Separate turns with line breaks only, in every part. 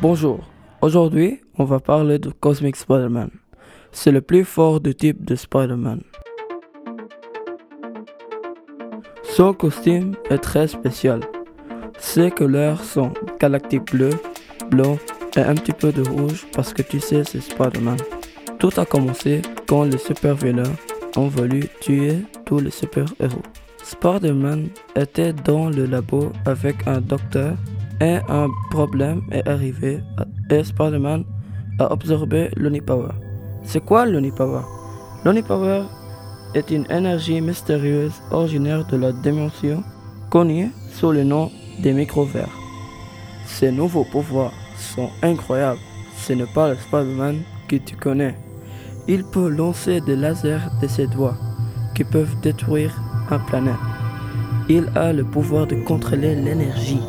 Bonjour, aujourd'hui on va parler de Cosmic Spider-Man. C'est le plus fort de type de Spider-Man. Son costume est très spécial. Ses couleurs sont galactique bleu, blanc et un petit peu de rouge parce que tu sais c'est Spider-Man. Tout a commencé quand les super-vilains ont voulu tuer tous les super-héros. Spider-Man était dans le labo avec un docteur et un problème est arrivé et Spider-Man a absorbé l'Unipower. C'est quoi l'Unipower L'Unipower est une énergie mystérieuse originaire de la dimension connue sous le nom des micro-vers. Ces nouveaux pouvoirs sont incroyables. Ce n'est pas le Spider-Man que tu connais. Il peut lancer des lasers de ses doigts qui peuvent détruire un planète. Il a le pouvoir de contrôler l'énergie.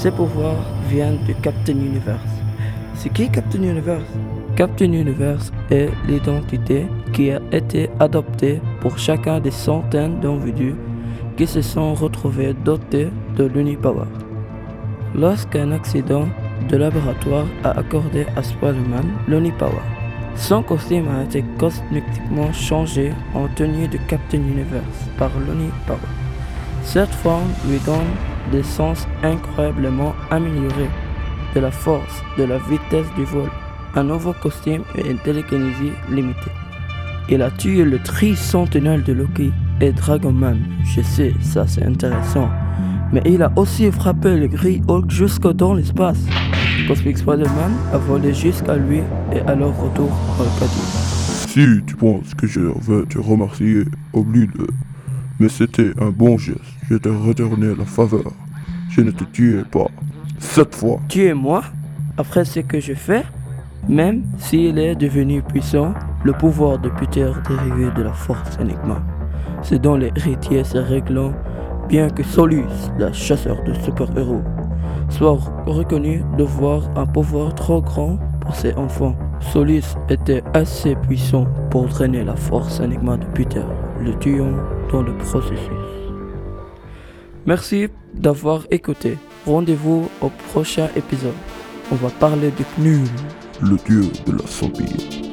Ses pouvoirs viennent de Captain Universe. C'est qui Captain Universe? Captain Universe est l'identité qui a été adoptée pour chacun des centaines d'individus qui se sont retrouvés dotés de l'Unipower. Lorsqu'un accident de laboratoire a accordé à Spider-Man l'Unipower, son costume a été cosmétiquement changé en tenue de Captain Universe par l'Unipower. Cette forme lui donne des sens incroyablement améliorés de la force, de la vitesse du vol, un nouveau costume et une télékinésie limitée. Il a tué le tri-sentinelle de Loki et Dragon Man. Je sais, ça c'est intéressant. Mais il a aussi frappé le gris Hulk jusque dans l'espace. Cosmic Spider-Man a volé jusqu'à lui et à leur retour au cadeau.
Si tu penses que je veux te remercier, oublie de. Mais c'était un bon geste. Je te retourné la faveur. Je ne te tuais pas. Cette fois.
Tu es moi Après ce que je fais Même s'il est devenu puissant, le pouvoir de Peter dérivé de la force Enigma. C'est dans les héritiers se réglant, bien que Solus, le chasseur de super-héros, soit reconnu de voir un pouvoir trop grand pour ses enfants. Solus était assez puissant pour drainer la force Enigma de Peter, le tuant dans le processus. Merci d'avoir écouté. Rendez-vous au prochain épisode. On va parler de Knul.
Le dieu de la zombie.